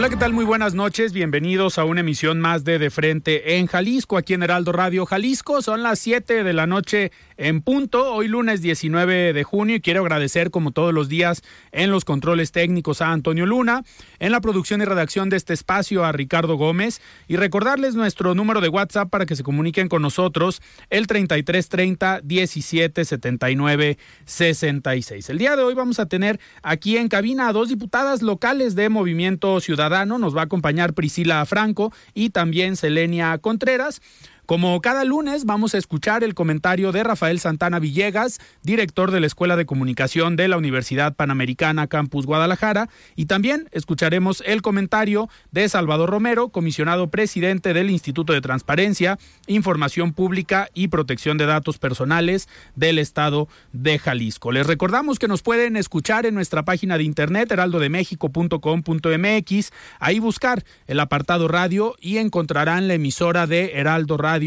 Hola, ¿qué tal? Muy buenas noches. Bienvenidos a una emisión más de De Frente en Jalisco, aquí en Heraldo Radio Jalisco. Son las 7 de la noche en punto, hoy lunes 19 de junio, y quiero agradecer, como todos los días, en los controles técnicos a Antonio Luna, en la producción y redacción de este espacio a Ricardo Gómez, y recordarles nuestro número de WhatsApp para que se comuniquen con nosotros, el 3330 1779 66. El día de hoy vamos a tener aquí en cabina a dos diputadas locales de Movimiento Ciudadano nos va a acompañar Priscila Franco y también Selenia Contreras. Como cada lunes vamos a escuchar el comentario de Rafael Santana Villegas, director de la Escuela de Comunicación de la Universidad Panamericana Campus Guadalajara, y también escucharemos el comentario de Salvador Romero, comisionado presidente del Instituto de Transparencia, Información Pública y Protección de Datos Personales del Estado de Jalisco. Les recordamos que nos pueden escuchar en nuestra página de internet heraldodemexico.com.mx, ahí buscar el apartado radio y encontrarán la emisora de Heraldo Radio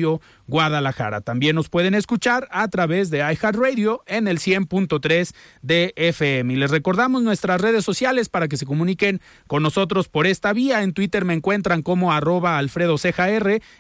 Guadalajara. También nos pueden escuchar a través de iHeartRadio en el 100.3 de FM. Y les recordamos nuestras redes sociales para que se comuniquen con nosotros por esta vía. En Twitter me encuentran como arroba Alfredo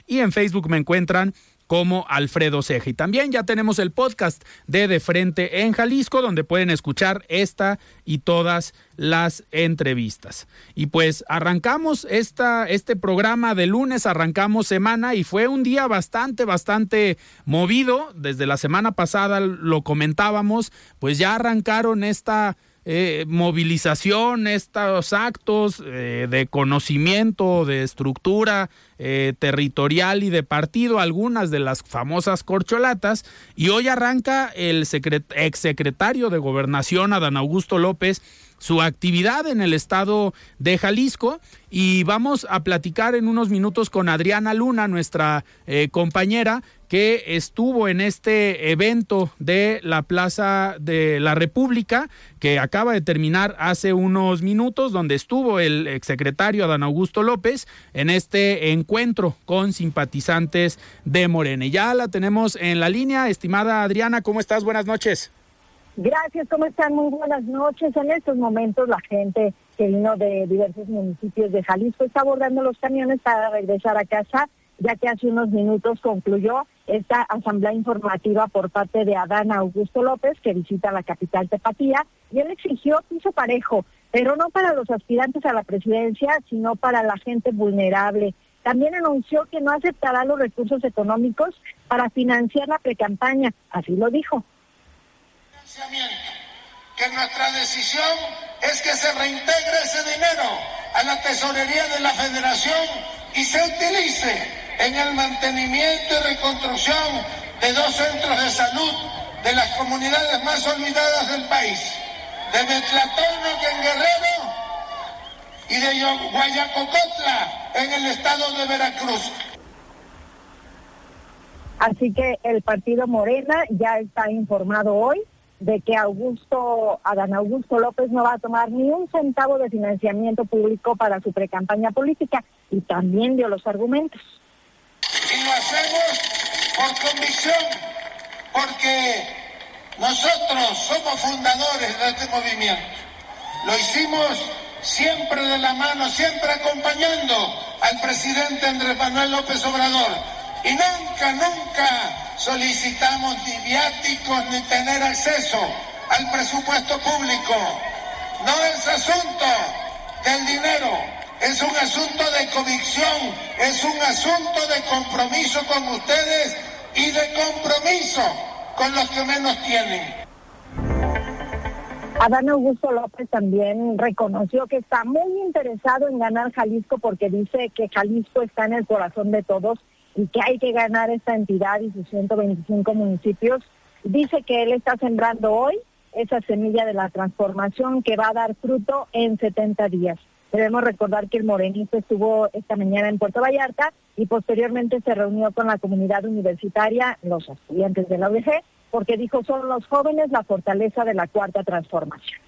y en Facebook me encuentran como Alfredo Ceja. Y también ya tenemos el podcast de De Frente en Jalisco, donde pueden escuchar esta y todas las entrevistas. Y pues arrancamos esta, este programa de lunes, arrancamos semana y fue un día bastante, bastante movido. Desde la semana pasada lo comentábamos, pues ya arrancaron esta eh, movilización, estos actos eh, de conocimiento, de estructura eh, territorial y de partido, algunas de las famosas corcholatas, y hoy arranca el exsecretario de Gobernación, Adán Augusto López, su actividad en el estado de Jalisco. Y vamos a platicar en unos minutos con Adriana Luna, nuestra eh, compañera, que estuvo en este evento de la Plaza de la República, que acaba de terminar hace unos minutos, donde estuvo el exsecretario Adán Augusto López en este encuentro con simpatizantes de Morena. ya la tenemos en la línea. Estimada Adriana, ¿cómo estás? Buenas noches. Gracias, ¿cómo están? Muy buenas noches. En estos momentos la gente que vino de diversos municipios de Jalisco está abordando los camiones para regresar a casa, ya que hace unos minutos concluyó esta asamblea informativa por parte de Adán Augusto López, que visita la capital Tepatía, y él exigió piso parejo, pero no para los aspirantes a la presidencia, sino para la gente vulnerable. También anunció que no aceptará los recursos económicos para financiar la precampaña, así lo dijo que nuestra decisión es que se reintegre ese dinero a la tesorería de la federación y se utilice en el mantenimiento y reconstrucción de dos centros de salud de las comunidades más olvidadas del país, de Betlatono en Guerrero y de Guayacocotla en el estado de Veracruz. Así que el partido Morena ya está informado hoy de que Augusto, Adán Augusto López no va a tomar ni un centavo de financiamiento público para su precampaña política y también dio los argumentos. Y lo hacemos por convicción, porque nosotros somos fundadores de este movimiento. Lo hicimos siempre de la mano, siempre acompañando al presidente Andrés Manuel López Obrador. Y nunca, nunca solicitamos ni viáticos ni tener acceso al presupuesto público. No es asunto del dinero, es un asunto de convicción, es un asunto de compromiso con ustedes y de compromiso con los que menos tienen. Adán Augusto López también reconoció que está muy interesado en ganar Jalisco porque dice que Jalisco está en el corazón de todos y que hay que ganar esta entidad y sus 125 municipios. Dice que él está sembrando hoy esa semilla de la transformación que va a dar fruto en 70 días. Debemos recordar que el morenito estuvo esta mañana en Puerto Vallarta y posteriormente se reunió con la comunidad universitaria, los estudiantes de la UDG, porque dijo son los jóvenes la fortaleza de la cuarta transformación.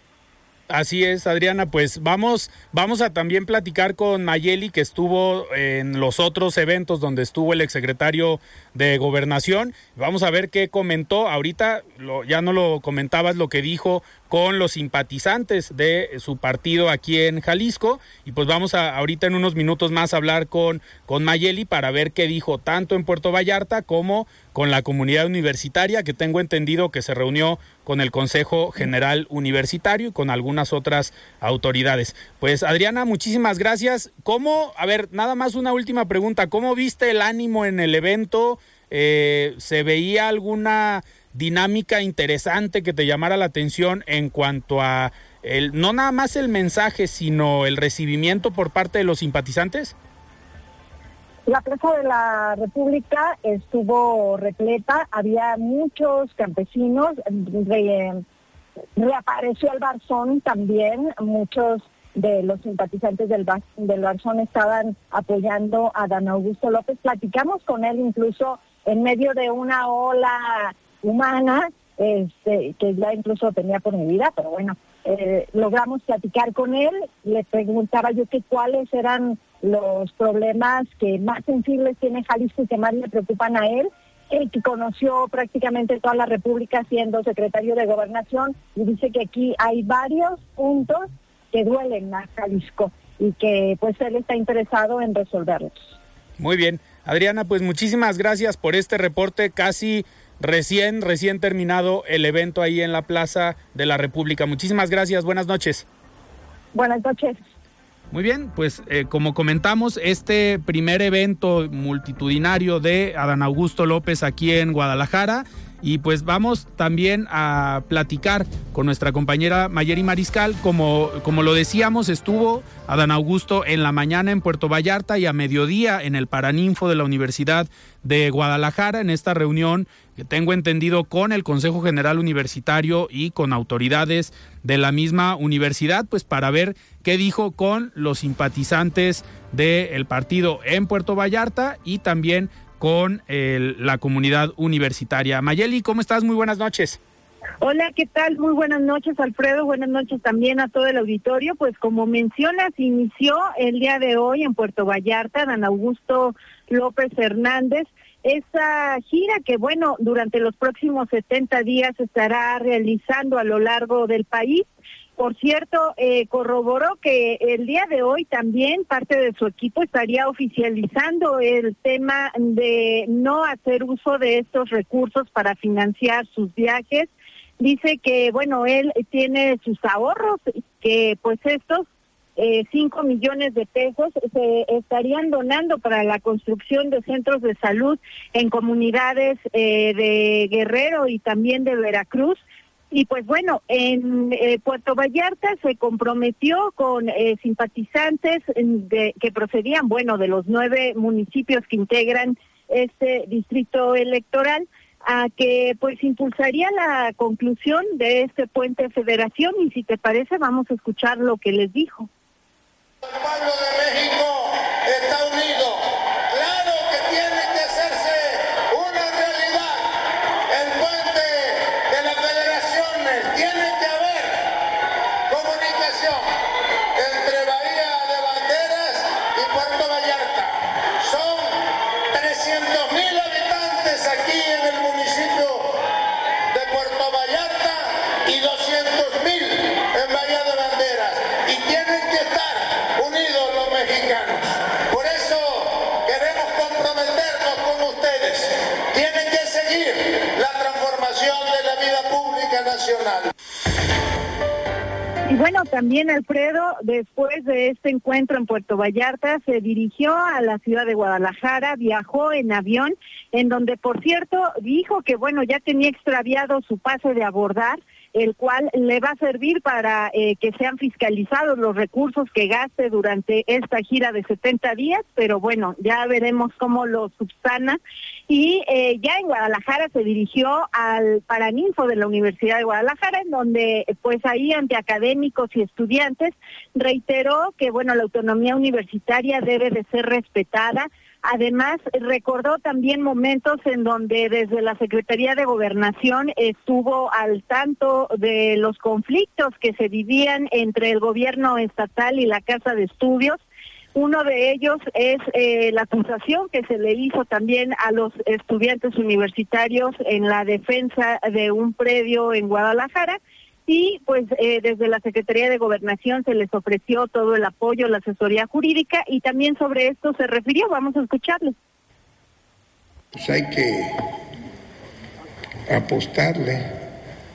Así es, Adriana, pues vamos, vamos a también platicar con Mayeli, que estuvo en los otros eventos donde estuvo el exsecretario de Gobernación. Vamos a ver qué comentó. Ahorita ya no lo comentabas lo que dijo con los simpatizantes de su partido aquí en Jalisco. Y pues vamos a ahorita en unos minutos más a hablar con, con Mayeli para ver qué dijo tanto en Puerto Vallarta como con la comunidad universitaria, que tengo entendido que se reunió con el Consejo General Universitario y con algunas otras autoridades. Pues Adriana, muchísimas gracias. ¿Cómo, a ver, nada más una última pregunta, ¿cómo viste el ánimo en el evento? Eh, ¿Se veía alguna dinámica interesante que te llamara la atención en cuanto a el, no nada más el mensaje, sino el recibimiento por parte de los simpatizantes? La Plaza de la República estuvo repleta, había muchos campesinos, reapareció el Barzón también, muchos de los simpatizantes del, del Barzón estaban apoyando a Dan Augusto López. Platicamos con él incluso en medio de una ola humana, este, que ya incluso tenía por mi vida, pero bueno, eh, logramos platicar con él, le preguntaba yo que cuáles eran los problemas que más sensibles tiene Jalisco y que más le preocupan a él. Él que conoció prácticamente toda la República siendo secretario de Gobernación y dice que aquí hay varios puntos que duelen a Jalisco y que pues él está interesado en resolverlos. Muy bien. Adriana, pues muchísimas gracias por este reporte casi recién, recién terminado el evento ahí en la Plaza de la República. Muchísimas gracias, buenas noches. Buenas noches. Muy bien, pues eh, como comentamos, este primer evento multitudinario de Adán Augusto López aquí en Guadalajara y pues vamos también a platicar con nuestra compañera Mayeri Mariscal. Como, como lo decíamos, estuvo Adán Augusto en la mañana en Puerto Vallarta y a mediodía en el Paraninfo de la Universidad de Guadalajara en esta reunión que tengo entendido con el Consejo General Universitario y con autoridades de la misma universidad, pues para ver qué dijo con los simpatizantes del partido en Puerto Vallarta y también con la comunidad universitaria. Mayeli, ¿cómo estás? Muy buenas noches. Hola, ¿qué tal? Muy buenas noches, Alfredo. Buenas noches también a todo el auditorio. Pues como mencionas, inició el día de hoy en Puerto Vallarta, Dan Augusto López Hernández, esa gira que, bueno, durante los próximos 70 días estará realizando a lo largo del país por cierto, eh, corroboró que el día de hoy también parte de su equipo estaría oficializando el tema de no hacer uso de estos recursos para financiar sus viajes. Dice que, bueno, él tiene sus ahorros, que pues estos eh, 5 millones de pesos se estarían donando para la construcción de centros de salud en comunidades eh, de Guerrero y también de Veracruz. Y pues bueno, en eh, Puerto Vallarta se comprometió con eh, simpatizantes que procedían, bueno, de los nueve municipios que integran este distrito electoral, a que pues impulsaría la conclusión de este puente federación y si te parece vamos a escuchar lo que les dijo. También Alfredo, después de este encuentro en Puerto Vallarta, se dirigió a la ciudad de Guadalajara, viajó en avión, en donde, por cierto, dijo que, bueno, ya tenía extraviado su pase de abordar el cual le va a servir para eh, que sean fiscalizados los recursos que gaste durante esta gira de 70 días, pero bueno, ya veremos cómo lo subsana. Y eh, ya en Guadalajara se dirigió al Paraninfo de la Universidad de Guadalajara, en donde pues ahí ante académicos y estudiantes reiteró que bueno, la autonomía universitaria debe de ser respetada Además, recordó también momentos en donde desde la Secretaría de Gobernación estuvo al tanto de los conflictos que se vivían entre el gobierno estatal y la Casa de Estudios. Uno de ellos es eh, la acusación que se le hizo también a los estudiantes universitarios en la defensa de un predio en Guadalajara y pues eh, desde la Secretaría de Gobernación se les ofreció todo el apoyo, la asesoría jurídica y también sobre esto se refirió. Vamos a escucharlo. Pues hay que apostarle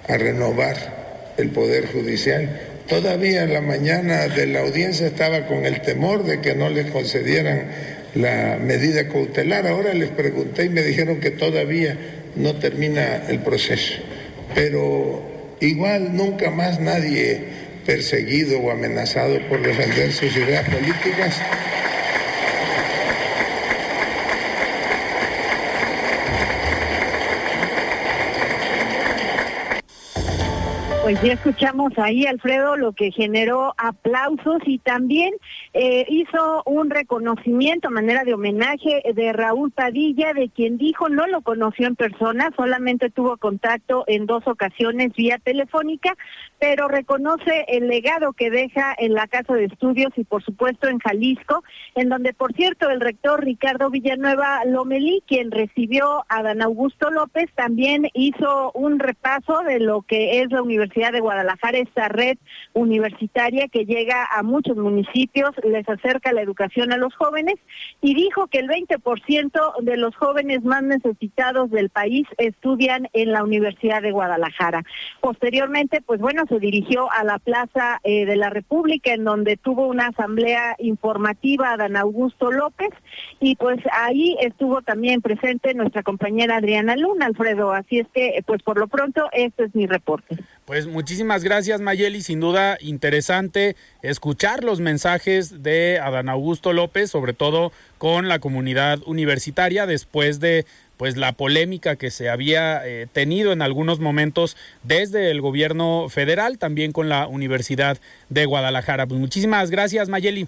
a renovar el Poder Judicial. Todavía en la mañana de la audiencia estaba con el temor de que no le concedieran la medida cautelar. Ahora les pregunté y me dijeron que todavía no termina el proceso. Pero Igual nunca más nadie perseguido o amenazado por defender sus ideas políticas Pues ya escuchamos ahí, Alfredo, lo que generó aplausos y también eh, hizo un reconocimiento a manera de homenaje de Raúl Padilla, de quien dijo no lo conoció en persona, solamente tuvo contacto en dos ocasiones vía telefónica, pero reconoce el legado que deja en la Casa de Estudios y por supuesto en Jalisco, en donde por cierto el rector Ricardo Villanueva Lomelí, quien recibió a Dan Augusto López, también hizo un repaso de lo que es la Universidad de Guadalajara, esta red universitaria que llega a muchos municipios, les acerca la educación a los jóvenes y dijo que el 20% de los jóvenes más necesitados del país estudian en la Universidad de Guadalajara. Posteriormente, pues bueno, se dirigió a la Plaza eh, de la República en donde tuvo una asamblea informativa a Dan Augusto López y pues ahí estuvo también presente nuestra compañera Adriana Luna, Alfredo. Así es que, pues por lo pronto, este es mi reporte. Pues muchísimas gracias Mayeli, sin duda interesante escuchar los mensajes de Adán Augusto López, sobre todo con la comunidad universitaria después de pues la polémica que se había eh, tenido en algunos momentos desde el gobierno federal, también con la Universidad de Guadalajara. Pues muchísimas gracias Mayeli.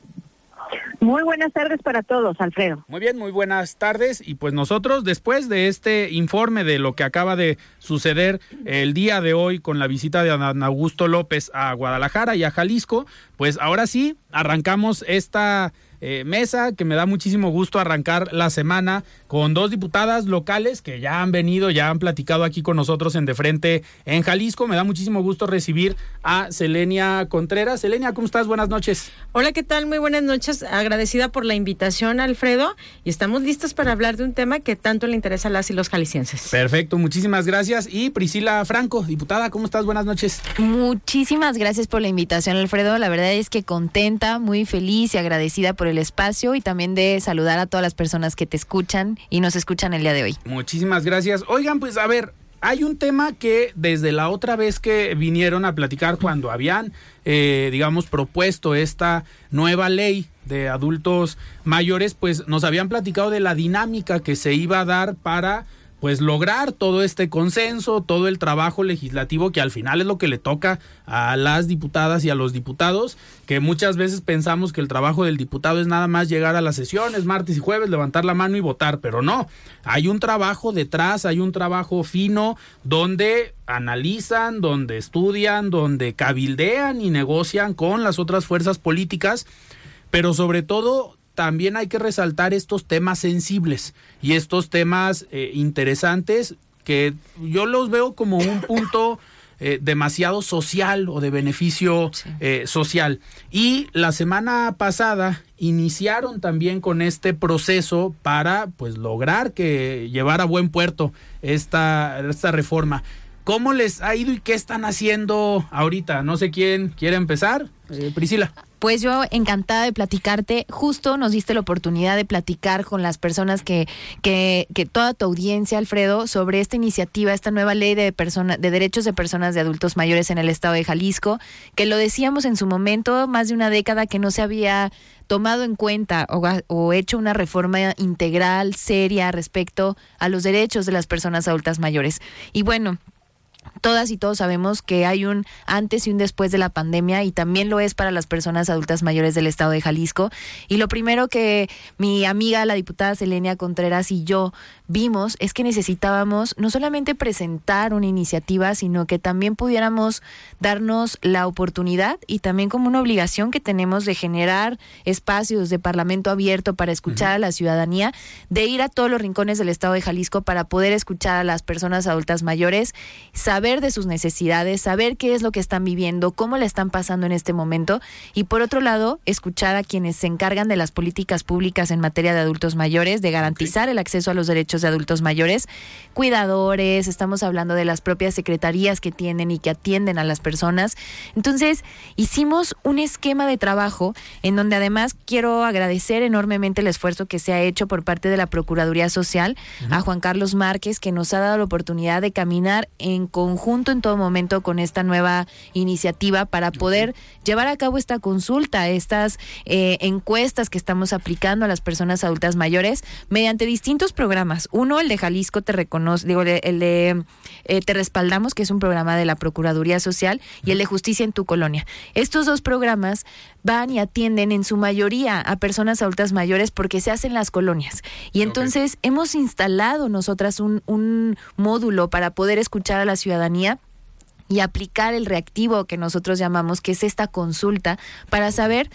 Muy buenas tardes para todos, Alfredo. Muy bien, muy buenas tardes. Y pues nosotros, después de este informe de lo que acaba de suceder el día de hoy con la visita de Augusto López a Guadalajara y a Jalisco, pues ahora sí, arrancamos esta eh, mesa, que me da muchísimo gusto arrancar la semana con dos diputadas locales que ya han venido, ya han platicado aquí con nosotros en De Frente en Jalisco. Me da muchísimo gusto recibir a Selenia Contreras. Selenia, ¿cómo estás? Buenas noches. Hola, ¿qué tal? Muy buenas noches. Agradecida por la invitación, Alfredo. Y estamos listos para hablar de un tema que tanto le interesa a las y los jaliscienses. Perfecto, muchísimas gracias. Y Priscila Franco, diputada, ¿cómo estás? Buenas noches. Muchísimas gracias por la invitación, Alfredo. La verdad es que contenta, muy feliz y agradecida por el espacio y también de saludar a todas las personas que te escuchan y nos escuchan el día de hoy. Muchísimas gracias. Oigan, pues a ver, hay un tema que desde la otra vez que vinieron a platicar cuando habían, eh, digamos, propuesto esta nueva ley de adultos mayores, pues nos habían platicado de la dinámica que se iba a dar para pues lograr todo este consenso, todo el trabajo legislativo que al final es lo que le toca a las diputadas y a los diputados, que muchas veces pensamos que el trabajo del diputado es nada más llegar a las sesiones martes y jueves, levantar la mano y votar, pero no, hay un trabajo detrás, hay un trabajo fino donde analizan, donde estudian, donde cabildean y negocian con las otras fuerzas políticas, pero sobre todo también hay que resaltar estos temas sensibles y estos temas eh, interesantes que yo los veo como un punto eh, demasiado social o de beneficio eh, social. Y la semana pasada iniciaron también con este proceso para pues lograr que llevara a buen puerto esta, esta reforma. ¿Cómo les ha ido y qué están haciendo ahorita? No sé quién quiere empezar. Eh, Priscila. Pues yo encantada de platicarte. Justo nos diste la oportunidad de platicar con las personas que, que, que toda tu audiencia, Alfredo, sobre esta iniciativa, esta nueva ley de, persona, de derechos de personas de adultos mayores en el estado de Jalisco, que lo decíamos en su momento, más de una década que no se había tomado en cuenta o, o, hecho una reforma integral, seria respecto a los derechos de las personas adultas mayores. Y bueno, todas y todos sabemos que hay un antes y un después de la pandemia y también lo es para las personas adultas mayores del estado de Jalisco. Y lo primero que mi amiga, la diputada Selenia Contreras y yo vimos es que necesitábamos no solamente presentar una iniciativa, sino que también pudiéramos darnos la oportunidad y también como una obligación que tenemos de generar espacios de parlamento abierto para escuchar a la ciudadanía, de ir a todos los rincones del estado de Jalisco para poder escuchar a las personas adultas mayores, saber de sus necesidades, saber qué es lo que están viviendo, cómo le están pasando en este momento y por otro lado, escuchar a quienes se encargan de las políticas públicas en materia de adultos mayores, de garantizar el acceso a los derechos de adultos mayores, cuidadores, estamos hablando de las propias secretarías que tienen y que atienden a las personas. Entonces, hicimos un esquema de trabajo en donde además quiero agradecer enormemente el esfuerzo que se ha hecho por parte de la Procuraduría Social uh -huh. a Juan Carlos Márquez, que nos ha dado la oportunidad de caminar en conjunto en todo momento con esta nueva iniciativa para poder uh -huh. llevar a cabo esta consulta, estas eh, encuestas que estamos aplicando a las personas adultas mayores mediante distintos programas. Uno, el de Jalisco te reconoce, digo, el de eh, Te Respaldamos, que es un programa de la Procuraduría Social, y el de Justicia en tu Colonia. Estos dos programas van y atienden en su mayoría a personas adultas mayores porque se hacen las colonias. Y entonces okay. hemos instalado nosotras un, un módulo para poder escuchar a la ciudadanía y aplicar el reactivo que nosotros llamamos, que es esta consulta, para saber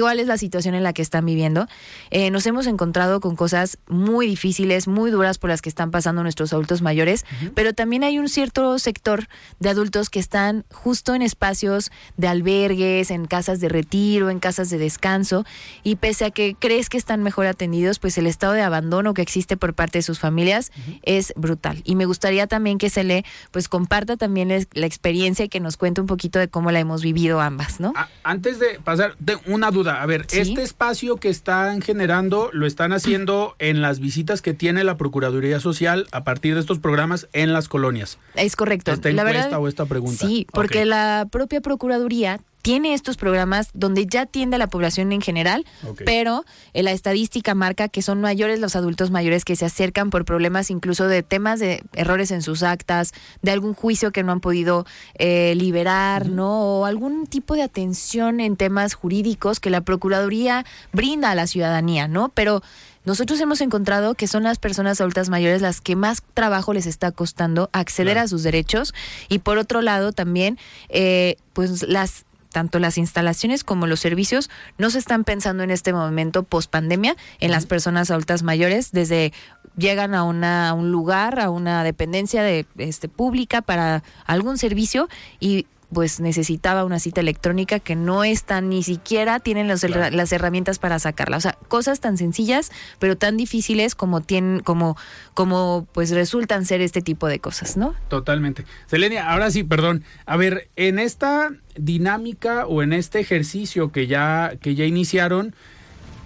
cuál es la situación en la que están viviendo. Eh, nos hemos encontrado con cosas muy difíciles, muy duras por las que están pasando nuestros adultos mayores, uh -huh. pero también hay un cierto sector de adultos que están justo en espacios de albergues, en casas de retiro, en casas de descanso, y pese a que crees que están mejor atendidos, pues el estado de abandono que existe por parte de sus familias uh -huh. es brutal. Y me gustaría también que se le pues comparta también la experiencia y que nos cuente un poquito de cómo la hemos vivido ambas, ¿no? A antes de pasar, una duda a ver, ¿Sí? este espacio que están generando lo están haciendo en las visitas que tiene la Procuraduría Social a partir de estos programas en las colonias. Es correcto. ¿Esta la encuesta verdad, o esta pregunta? Sí, porque okay. la propia Procuraduría tiene estos programas donde ya atiende a la población en general, okay. pero eh, la estadística marca que son mayores los adultos mayores que se acercan por problemas incluso de temas de errores en sus actas, de algún juicio que no han podido eh, liberar, uh -huh. ¿no? O algún tipo de atención en temas jurídicos que la Procuraduría brinda a la ciudadanía, ¿no? Pero nosotros hemos encontrado que son las personas adultas mayores las que más trabajo les está costando acceder claro. a sus derechos y por otro lado también eh, pues las tanto las instalaciones como los servicios no se están pensando en este momento post pandemia en las personas adultas mayores desde llegan a una a un lugar a una dependencia de este pública para algún servicio y pues necesitaba una cita electrónica que no están ni siquiera tienen los, claro. las herramientas para sacarla. O sea, cosas tan sencillas, pero tan difíciles como tienen, como, como pues resultan ser este tipo de cosas, ¿no? Totalmente. Selenia, ahora sí, perdón. A ver, en esta dinámica o en este ejercicio que ya, que ya iniciaron,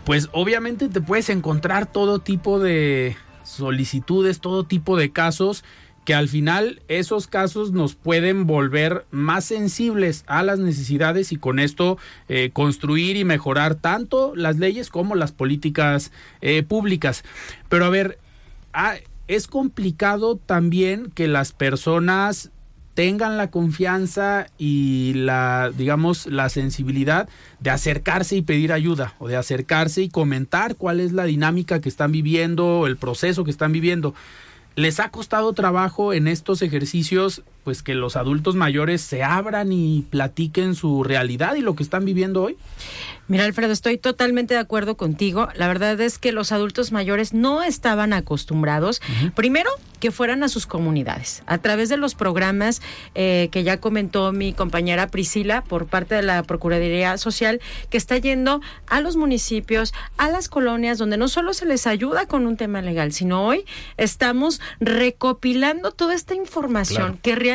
pues obviamente te puedes encontrar todo tipo de solicitudes, todo tipo de casos que al final esos casos nos pueden volver más sensibles a las necesidades y con esto eh, construir y mejorar tanto las leyes como las políticas eh, públicas. Pero a ver, ah, es complicado también que las personas tengan la confianza y la, digamos, la sensibilidad de acercarse y pedir ayuda o de acercarse y comentar cuál es la dinámica que están viviendo, el proceso que están viviendo. ¿Les ha costado trabajo en estos ejercicios pues que los adultos mayores se abran y platiquen su realidad y lo que están viviendo hoy? Mira, Alfredo, estoy totalmente de acuerdo contigo. La verdad es que los adultos mayores no estaban acostumbrados, uh -huh. primero, que fueran a sus comunidades, a través de los programas eh, que ya comentó mi compañera Priscila por parte de la Procuraduría Social, que está yendo a los municipios, a las colonias, donde no solo se les ayuda con un tema legal, sino hoy estamos recopilando toda esta información claro. que realmente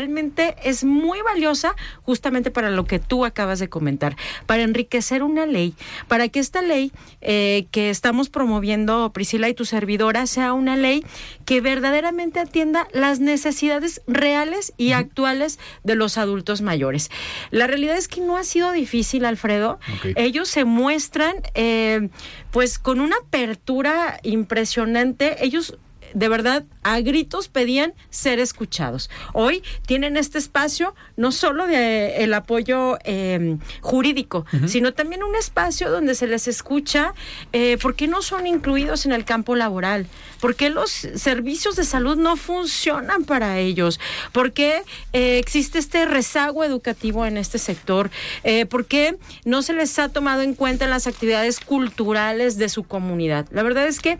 es muy valiosa justamente para lo que tú acabas de comentar, para enriquecer una ley, para que esta ley eh, que estamos promoviendo, Priscila y tu servidora, sea una ley que verdaderamente atienda las necesidades reales y actuales de los adultos mayores. La realidad es que no ha sido difícil, Alfredo. Ellos se muestran eh, pues con una apertura impresionante. Ellos de verdad a gritos pedían ser escuchados. Hoy tienen este espacio no solo de el apoyo em, jurídico, sino también un espacio donde se les escucha eh, por qué no son incluidos en el campo laboral, por qué los servicios de salud no funcionan para ellos, por qué eh, existe este rezago educativo en este sector, eh, por qué no se les ha tomado en cuenta en las actividades culturales de su comunidad. La verdad es que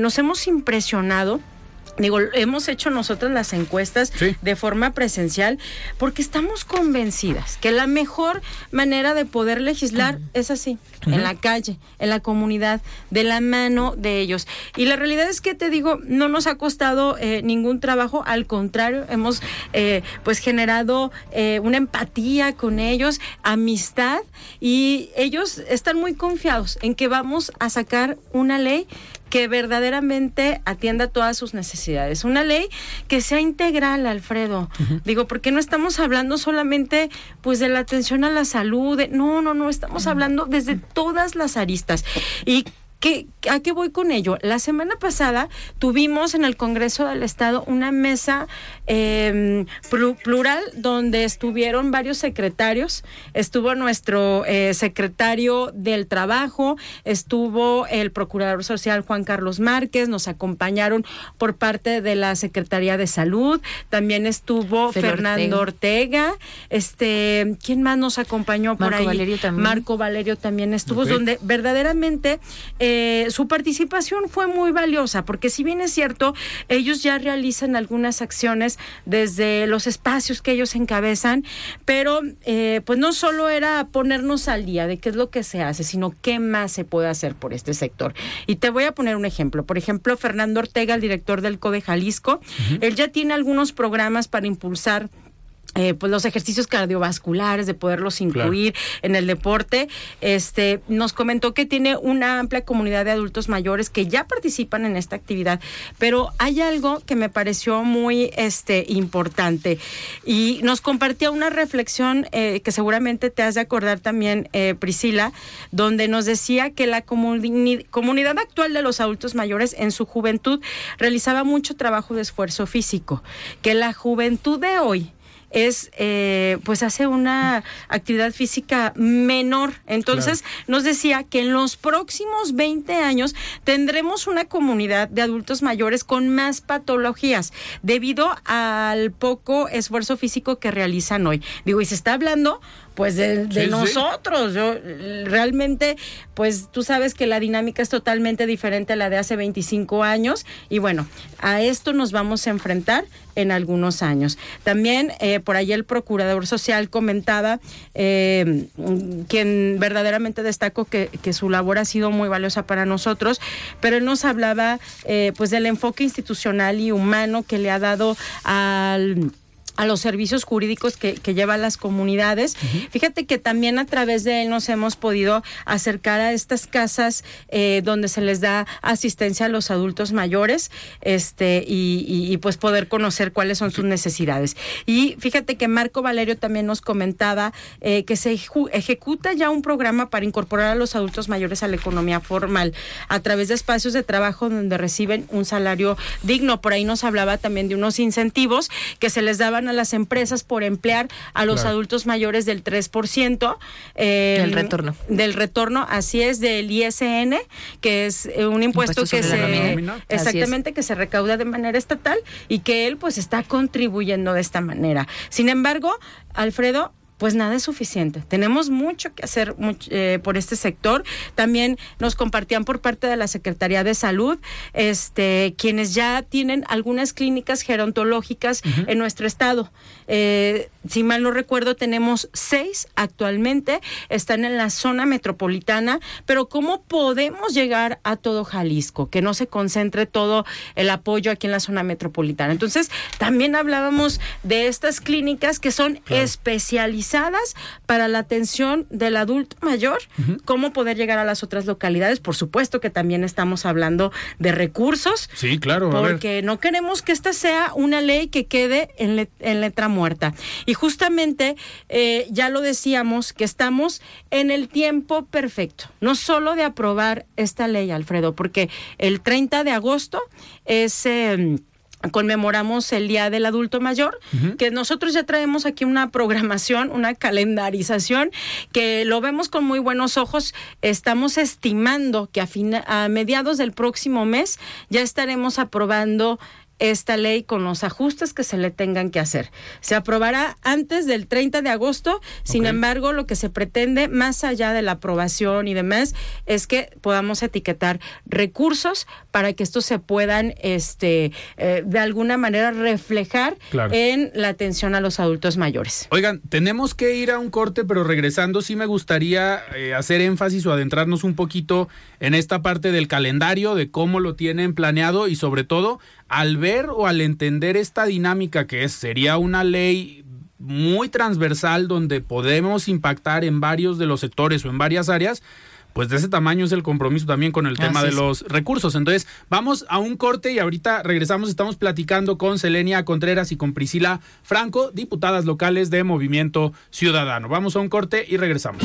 nos hemos impresionado Digo, hemos hecho nosotros las encuestas de forma presencial porque estamos convencidas que la mejor manera de poder legislar es así, en la calle, en la comunidad, de la mano de ellos. Y la realidad es que te digo, no nos ha costado eh, ningún trabajo, al contrario, hemos eh, pues generado eh, una empatía con ellos, amistad y ellos están muy confiados en que vamos a sacar una ley que verdaderamente atienda todas sus necesidades. Una ley que sea integral, Alfredo. Digo, porque no estamos hablando solamente pues de la atención a la salud, no, no, no, estamos hablando desde todas las aristas. Y ¿Qué, ¿A qué voy con ello? La semana pasada tuvimos en el Congreso del Estado una mesa em, plural donde estuvieron varios secretarios. Estuvo nuestro eh, secretario del Trabajo, estuvo el Procurador Social Juan Carlos Márquez, nos acompañaron por parte de la Secretaría de Salud, también estuvo Fernando Ortega. este, ¿quién más nos acompañó por Marco Valerio también. Marco Valerio también estuvo, donde verdaderamente eh, su participación fue muy valiosa, porque si bien es cierto, ellos ya realizan algunas acciones desde los espacios que ellos encabezan, pero eh, pues no solo era ponernos al día de qué es lo que se hace, sino qué más se puede hacer por este sector. Y te voy a poner un ejemplo. Por ejemplo, Fernando Ortega, el director del CODE Jalisco, él ya tiene algunos programas para impulsar eh, pues los ejercicios cardiovasculares, de poderlos incluir en el deporte. Este nos comentó que tiene una amplia comunidad de adultos mayores que ya participan en esta actividad, pero hay algo que me pareció muy este importante y nos compartía una reflexión eh, que seguramente te has de acordar también, eh, Priscila, donde nos decía que la comunidad actual de los adultos mayores en su juventud realizaba mucho trabajo de esfuerzo físico, que la juventud de hoy es, eh, pues hace una actividad física menor. Entonces, nos decía que en los próximos 20 años tendremos una comunidad de adultos mayores con más patologías debido al poco esfuerzo físico que realizan hoy. Digo, y se está hablando pues de, nosotros. Yo realmente, pues tú sabes que la dinámica es totalmente diferente a la de hace 25 años y bueno, a esto nos vamos a enfrentar en algunos años. También eh, por ahí el procurador social comentaba, eh, quien verdaderamente destacó que, que, su labor ha sido muy valiosa para nosotros, pero él nos hablaba eh, pues del enfoque institucional y humano que le ha dado al a los servicios jurídicos que, que llevan las comunidades. Fíjate que también a través de él nos hemos podido acercar a estas casas eh, donde se les da asistencia a los adultos mayores este y, pues poder conocer cuáles son sus necesidades. Y fíjate que Marco Valerio también nos comentaba eh, que se ejecuta ya un programa para incorporar a los adultos mayores a la economía formal a través de espacios de trabajo donde reciben un salario digno. Por ahí nos hablaba también de unos incentivos que se les daban a las empresas por emplear a los adultos mayores del 3%. Eh, del retorno. Del retorno, así es, del ISN, que es eh, un impuesto, que se... Exactamente, que se recauda de manera estatal y que él pues está contribuyendo de esta manera. Sin embargo, Alfredo, pues nada es suficiente. Tenemos mucho que hacer eh, por este sector. También nos compartían por parte de la Secretaría de Salud, este, quienes ya tienen algunas clínicas gerontológicas en nuestro estado. Eh, si mal no recuerdo, tenemos seis actualmente, están en la zona metropolitana, pero ¿cómo podemos llegar a todo Jalisco? Que no se concentre todo el apoyo aquí en la zona metropolitana. Entonces, también hablábamos de estas clínicas que son especializadas para la atención del adulto mayor, cómo poder llegar a las otras localidades. Por supuesto que también estamos hablando de recursos. Sí, claro. Porque no queremos que esta sea una ley que quede en, letra muerta. Y justamente, eh, ya lo decíamos, que estamos en el tiempo perfecto, no solo de aprobar esta ley, Alfredo, porque el 30 de agosto es... Em, conmemoramos el Día del Adulto Mayor, que nosotros ya traemos aquí una programación, una calendarización, que lo vemos con muy buenos ojos. Estamos estimando que a, a mediados del próximo mes ya estaremos aprobando esta ley con los ajustes que se le tengan que hacer. Se aprobará antes del 30 de agosto, sin embargo, lo que se pretende, más allá de la aprobación y demás, es que podamos etiquetar recursos para que estos se puedan, este, eh, de alguna manera, reflejar en la atención a los adultos mayores. Oigan, tenemos que ir a un corte, pero regresando, sí me gustaría eh, hacer énfasis o adentrarnos un poquito en esta parte del calendario, de cómo lo tienen planeado y sobre todo al ver o al entender esta dinámica que es, sería una ley muy transversal donde podemos impactar en varios de los sectores o en varias áreas, pues de ese tamaño es el compromiso también con el tema de los recursos. Entonces, vamos a un corte y ahorita regresamos. Estamos platicando con Selenia Contreras y con Priscila Franco, diputadas locales de Movimiento Ciudadano. Vamos a un corte y regresamos.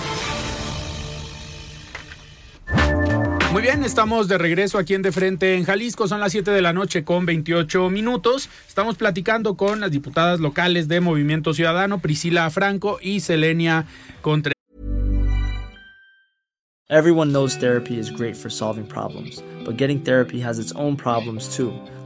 Muy bien, estamos de regreso aquí en De Frente en Jalisco. Son las 7 de la noche con 28 minutos. Estamos platicando con las diputadas locales de Movimiento Ciudadano, Priscila Franco y Selenia Contreras. Everyone knows therapy is great for solving problems, but getting therapy has its own problems too,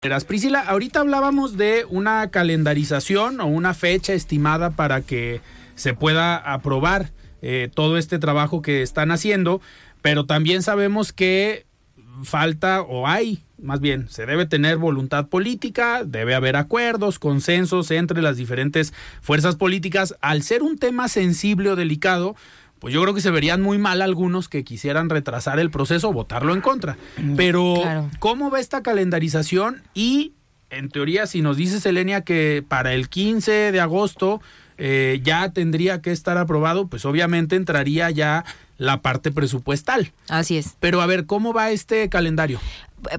Priscila, ahorita hablábamos de una calendarización o una fecha estimada para que se pueda aprobar eh, todo este trabajo que están haciendo, pero también sabemos que falta o hay, más bien, se debe tener voluntad política, debe haber acuerdos, consensos entre las diferentes fuerzas políticas. Al ser un tema sensible o delicado, pues yo creo que se verían muy mal algunos que quisieran retrasar el proceso o votarlo en contra. Mm, pero, ¿cómo va esta calendarización? Y, en teoría, si nos dice Selenia que para el 15 de agosto eh, ya tendría que estar aprobado, pues obviamente entraría ya la parte presupuestal. Así es. Pero a ver, ¿cómo va este calendario?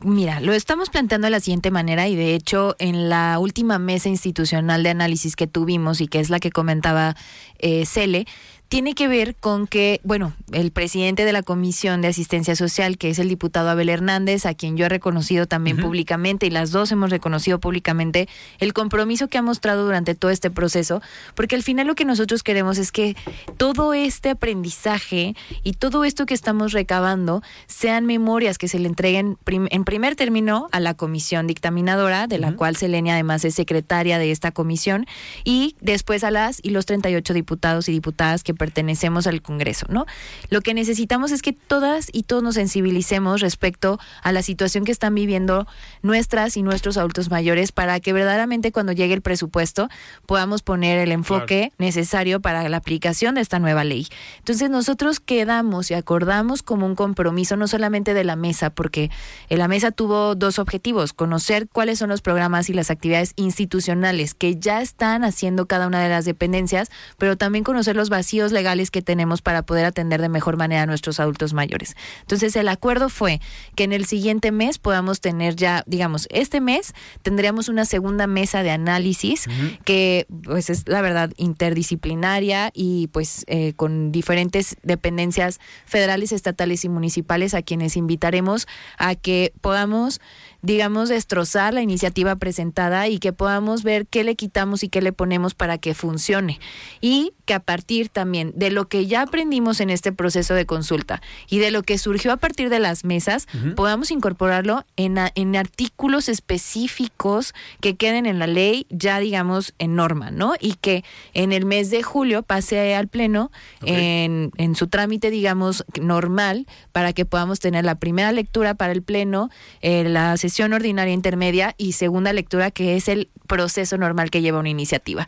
Mira, lo estamos planteando de la siguiente manera y de hecho en la última mesa institucional de análisis que tuvimos y que es la que comentaba eh, Cele, tiene que ver con que, bueno, el presidente de la Comisión de Asistencia Social, que es el diputado Abel Hernández, a quien yo he reconocido también públicamente, y las dos hemos reconocido públicamente, el compromiso que ha mostrado durante todo este proceso, porque al final lo que nosotros queremos es que todo este aprendizaje y todo esto que estamos recabando sean memorias que se le entreguen en primer término a la comisión dictaminadora, de la cual Selenia además es secretaria de esta comisión, y después a las y los 38 diputados y diputadas que pertenecemos al Congreso, ¿no? Lo que necesitamos es que todas y todos nos sensibilicemos respecto a la situación que están viviendo nuestras y nuestros adultos mayores para que verdaderamente cuando llegue el presupuesto podamos poner el enfoque necesario para la aplicación de esta nueva ley. Entonces nosotros quedamos y acordamos como un compromiso no solamente de la mesa, porque la mesa tuvo dos objetivos, conocer cuáles son los programas y las actividades institucionales que ya están haciendo cada una de las dependencias, pero también conocer los vacíos legales que tenemos para poder atender de mejor manera a nuestros adultos mayores. Entonces el acuerdo fue que en el siguiente mes podamos tener ya, digamos, este mes tendríamos una segunda mesa de análisis que pues es la verdad interdisciplinaria y pues eh, con diferentes dependencias federales, estatales y municipales a quienes invitaremos a que podamos digamos, destrozar la iniciativa presentada y que podamos ver qué le quitamos y qué le ponemos para que funcione. Y que a partir también de lo que ya aprendimos en este proceso de consulta y de lo que surgió a partir de las mesas, podamos incorporarlo en, en artículos específicos que queden en la ley ya, digamos, en norma, ¿no? Y que en el mes de julio pase al Pleno en, en su trámite, digamos, normal, para que podamos tener la primera lectura para el Pleno, eh, la sesión ordinaria intermedia y segunda lectura, que es el proceso normal que lleva una iniciativa.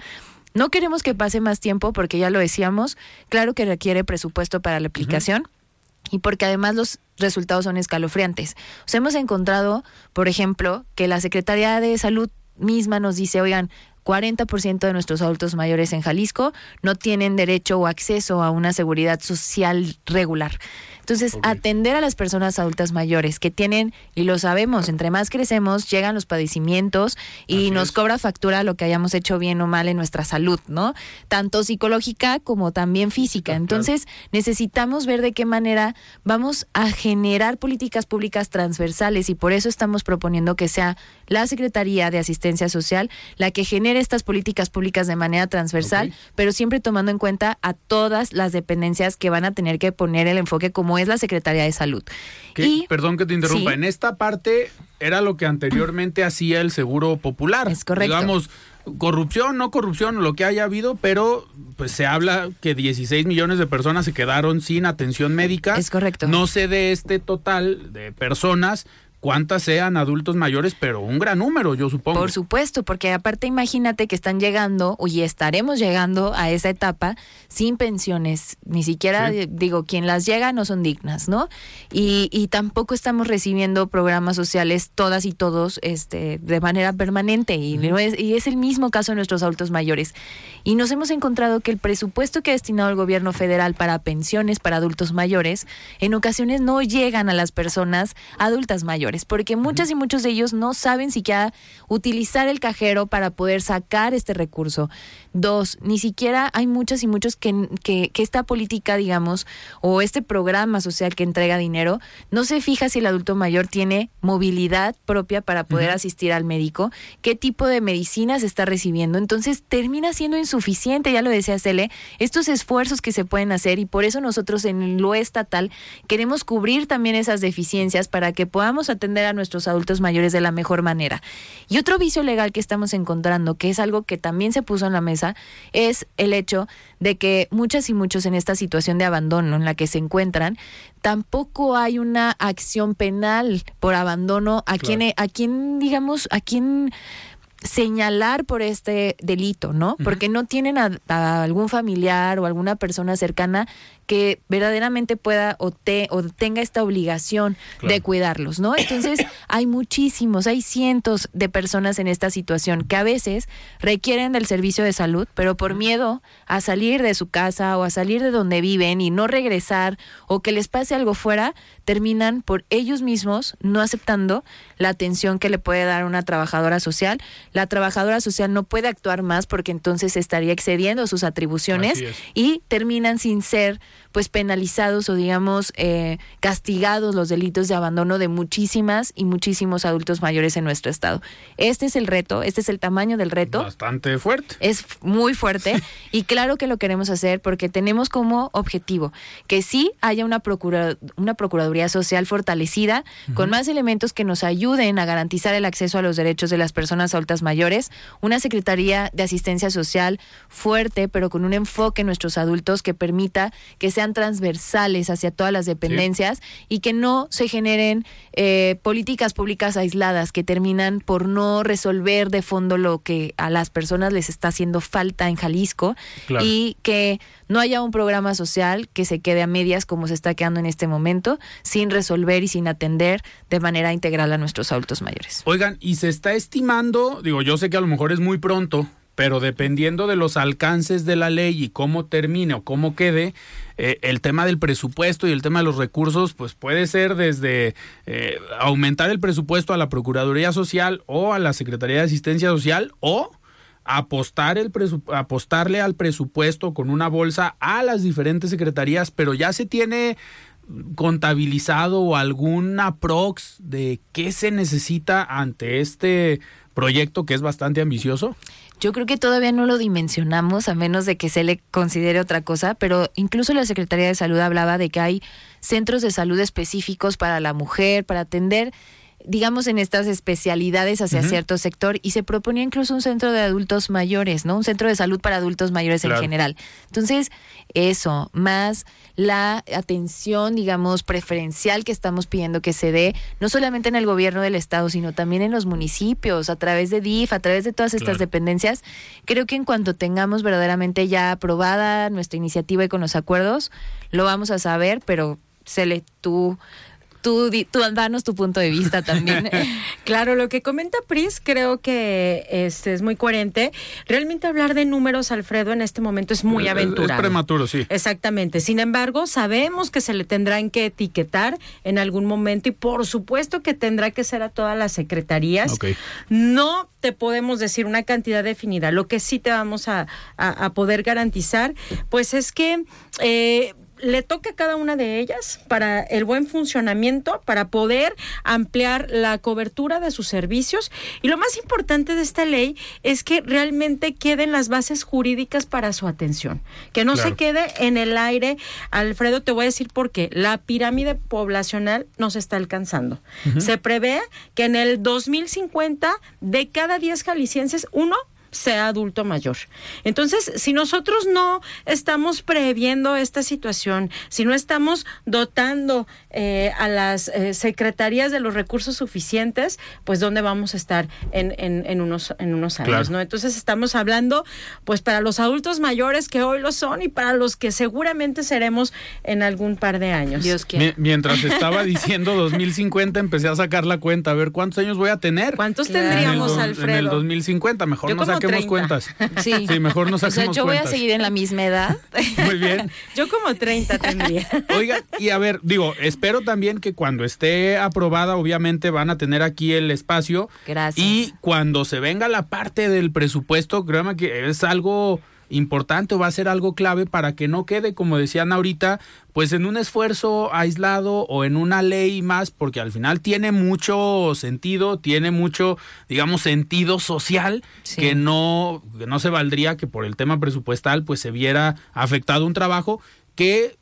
No queremos que pase más tiempo porque ya lo decíamos, claro que requiere presupuesto para la aplicación. Y porque además los resultados son escalofriantes. O hemos encontrado, por ejemplo, que la Secretaría de Salud misma nos dice, oigan, 40% de nuestros adultos mayores en Jalisco no tienen derecho o acceso a una seguridad social regular. Entonces, atender a las personas adultas mayores que tienen, y lo sabemos, entre más crecemos, llegan los padecimientos y nos cobra factura lo que hayamos hecho bien o mal en nuestra salud, ¿no? Tanto psicológica como también física. Entonces, necesitamos ver de qué manera vamos a generar políticas públicas transversales y por eso estamos proponiendo que sea la Secretaría de Asistencia Social la que genere estas políticas públicas de manera transversal, pero siempre tomando en cuenta a todas las dependencias que van a tener que poner el enfoque como es la Secretaría de Salud. Y, perdón que te interrumpa, en esta parte era lo que anteriormente hacía el Seguro Popular. Es correcto. Digamos, corrupción, no corrupción, lo que haya habido, pero pues se habla que 16 millones de personas se quedaron sin atención médica. Es correcto. No sé de este total de personas cuántas sean adultos mayores, pero un gran número, yo supongo. Por supuesto, porque aparte imagínate que están llegando y estaremos llegando a esa etapa sin pensiones, ni siquiera digo, quien las llega no son dignas, ¿no? Y, y tampoco estamos recibiendo programas sociales todas y todos este, de manera permanente y, es, y es el mismo caso de nuestros adultos mayores. Y nos hemos encontrado que el presupuesto que ha destinado el gobierno federal para pensiones para adultos mayores en ocasiones no llegan a las personas adultas mayores porque muchas y muchos de ellos no saben siquiera utilizar el cajero para poder sacar este recurso. Dos, ni siquiera hay muchas y muchos que, que, esta política, digamos, o este programa social que entrega dinero, no se fija si el adulto mayor tiene movilidad propia para poder asistir al médico, qué tipo de medicinas está recibiendo. Entonces termina siendo insuficiente, ya lo decía Cele, estos esfuerzos que se pueden hacer y por eso nosotros en lo estatal queremos cubrir también esas deficiencias para que podamos atender a nuestros adultos mayores de la mejor manera. Y otro vicio legal que estamos encontrando, que es algo que también se puso en la mesa, es el hecho de que muchas y muchos en esta situación de abandono en la que se encuentran, tampoco hay una acción penal por abandono a quien, a quien digamos, a quien señalar por este delito, ¿no? Porque no tienen a, algún familiar o alguna persona cercana que verdaderamente pueda o, te, o tenga esta obligación de cuidarlos, ¿no? Entonces, hay muchísimos, hay cientos de personas en esta situación que a veces requieren del servicio de salud, pero por miedo a salir de su casa o a salir de donde viven y no regresar o que les pase algo fuera, terminan por ellos mismos no aceptando la atención que le puede dar una trabajadora social. La trabajadora social no puede actuar más porque entonces estaría excediendo sus atribuciones y terminan sin ser pues penalizados o digamos eh, castigados los delitos de abandono de muchísimas y muchísimos adultos mayores en nuestro estado. Este es el reto, este es el tamaño del reto. Bastante fuerte. Es muy fuerte y claro que lo queremos hacer porque tenemos como objetivo que sí haya una, procura, una Procuraduría Social fortalecida con más elementos que nos ayuden a garantizar el acceso a los derechos de las personas adultas mayores, una Secretaría de Asistencia Social fuerte pero con un enfoque en nuestros adultos que permita que sean transversales hacia todas las dependencias y que no se generen eh, políticas públicas aisladas que terminan por no resolver de fondo lo que a las personas les está haciendo falta en Jalisco y que no haya un programa social que se quede a medias como se está quedando en este momento, sin resolver y sin atender de manera integral a nuestros adultos mayores. Oigan, y se está estimando, digo, yo sé que a lo mejor es muy pronto, pero dependiendo de los alcances de la ley y cómo termine o cómo quede, eh, el tema del presupuesto y el tema de los recursos, pues puede ser desde eh, aumentar el presupuesto a la Procuraduría Social o a la Secretaría de Asistencia Social o apostar el apostarle al presupuesto con una bolsa a las diferentes secretarías, pero ya se tiene contabilizado o algún aprox de qué se necesita ante este proyecto que es bastante ambicioso? Yo creo que todavía no lo dimensionamos, a menos de que se le considere otra cosa, pero incluso la Secretaría de Salud hablaba de que hay centros de salud específicos para la mujer, para atender digamos, en estas especialidades hacia cierto sector y se proponía incluso un centro de adultos mayores, ¿no? Un centro de salud para adultos mayores en general. Entonces, eso, más la atención, digamos, preferencial que estamos pidiendo que se dé, no solamente en el gobierno del Estado, sino también en los municipios, a través de DIF, a través de todas estas dependencias. Creo que en cuanto tengamos verdaderamente ya aprobada nuestra iniciativa y con los acuerdos, lo vamos a saber, pero Cele, tú tú, tú danos tu punto de vista también. claro, lo que comenta Pris creo que este es muy coherente. Realmente hablar de números, Alfredo, en este momento es muy aventurado. Es prematuro, sí. Exactamente. Sin embargo, sabemos que se le tendrán que etiquetar en algún momento y por supuesto que tendrá que ser a todas las secretarías. No te podemos decir una cantidad definida. Lo que sí te vamos a, poder garantizar, pues es que eh, le toca a cada una de ellas para el buen funcionamiento, para poder ampliar la cobertura de sus servicios. Y lo más importante de esta ley es que realmente queden las bases jurídicas para su atención, que no se quede en el aire. Alfredo, te voy a decir por qué. La pirámide poblacional no se está alcanzando. Se prevé que en el 2050 de cada 10 jaliscienses, uno sea adulto mayor. Entonces, si nosotros no estamos previendo esta situación, si no estamos dotando eh, a las eh, secretarías de los recursos suficientes, pues dónde vamos a estar en, en, unos, en unos años, ¿no? Entonces estamos hablando, pues para los adultos mayores que hoy lo son y para los que seguramente seremos en algún par de años. Dios Mientras estaba diciendo 2050, empecé a sacar la cuenta, a ver cuántos años voy a tener. ¿Cuántos tendríamos, Alfredo? En el 2050, mejor no saquemos cuentas. Sí. mejor no saquemos o sea, yo voy a seguir en la misma edad. Muy bien. yo como 30 tendría. Oiga, y a ver, digo, es espero también que cuando esté aprobada, obviamente van a tener aquí el espacio. Gracias. Y cuando se venga la parte del presupuesto, créanme que es algo importante o va a ser algo clave para que no quede, como decían ahorita, pues en un esfuerzo aislado o en una ley más, porque al final tiene mucho sentido, tiene mucho, digamos, sentido social que no que no se valdría que por el tema presupuestal pues se viera afectado un trabajo que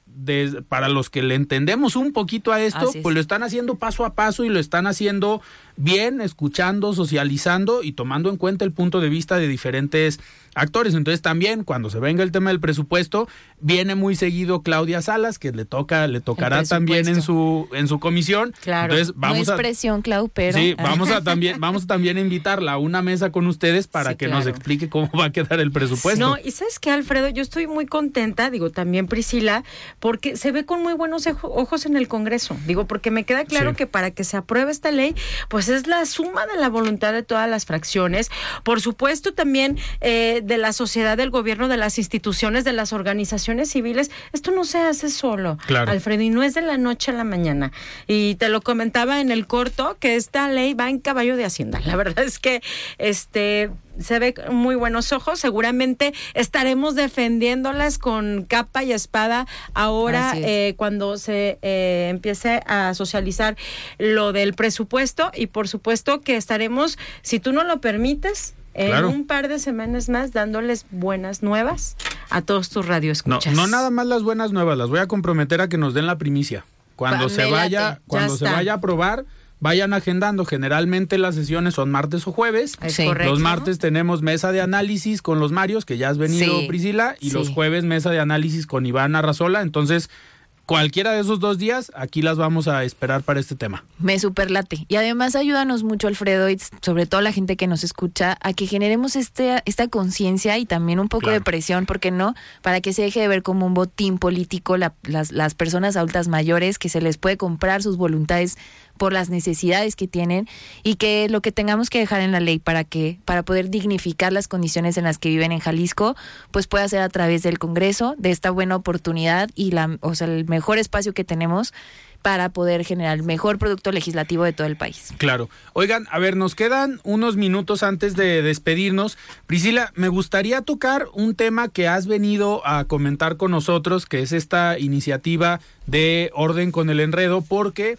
para los que le entendemos un poquito a esto, pues lo están haciendo paso a paso y lo están haciendo bien, escuchando, socializando y tomando en cuenta el punto de vista de diferentes actores. Entonces también cuando se venga el tema del presupuesto, viene muy seguido Claudia Salas, que le toca, le tocará también en su, en su comisión. Claro. Entonces vamos no a es presión, Clau, pero. Sí, vamos a también, vamos también a invitarla a una mesa con ustedes para Sí, que nos explique cómo va a quedar el presupuesto. No, y sabes qué, Alfredo, yo estoy muy contenta, digo también Priscila, porque se ve con muy buenos ojos en el Congreso. Digo, porque me queda claro Sí. que para que se apruebe esta ley, pues es la suma de la voluntad de todas las fracciones. Por supuesto, también eh, de la sociedad, del gobierno, de las instituciones, de las organizaciones civiles. Esto no se hace solo, Claro. Alfredo, y no es de la noche a la mañana. Y te lo comentaba en el corto que esta ley va en caballo de Hacienda. La verdad es que este se ve con muy buenos ojos. Seguramente estaremos defendiéndolas con capa y espada ahora es. eh, cuando se eh, empiece a socializar lo del presupuesto y por supuesto que estaremos, si tú no lo permites, en Claro. un par de semanas más dándoles buenas nuevas a todos tus No, radioescuchas. no nada más las buenas nuevas, las voy a comprometer a que nos den la primicia. Cuando se vaya, cuando se vaya a aprobar, vayan agendando. Generalmente las sesiones son martes o jueves. Es Sí. correcto. Los martes tenemos mesa de análisis con los Marios, que ya has venido Sí, Priscila, y sí. los jueves mesa de análisis con Iván Arrazola. Entonces, cualquiera de esos dos días, aquí las vamos a esperar para este tema. Me superlate. Y además ayúdanos mucho, Alfredo, y sobre todo la gente que nos escucha, a que generemos este, esta conciencia y también un poco Claro. de presión, ¿por qué no? Para que se deje de ver como un botín político la- las, las personas adultas mayores, que se les puede comprar sus voluntades por las necesidades que tienen y que lo que tengamos que dejar en la ley para que para poder dignificar las condiciones en las que viven en Jalisco, pues pueda ser a través del Congreso, de esta buena oportunidad y la o sea, el mejor espacio que tenemos para poder generar el mejor producto legislativo de todo el país. Claro. Oigan, a ver, nos quedan unos minutos antes de despedirnos. Priscila, me gustaría tocar un tema que has venido a comentar con nosotros, que es esta iniciativa de orden con el enredo, porque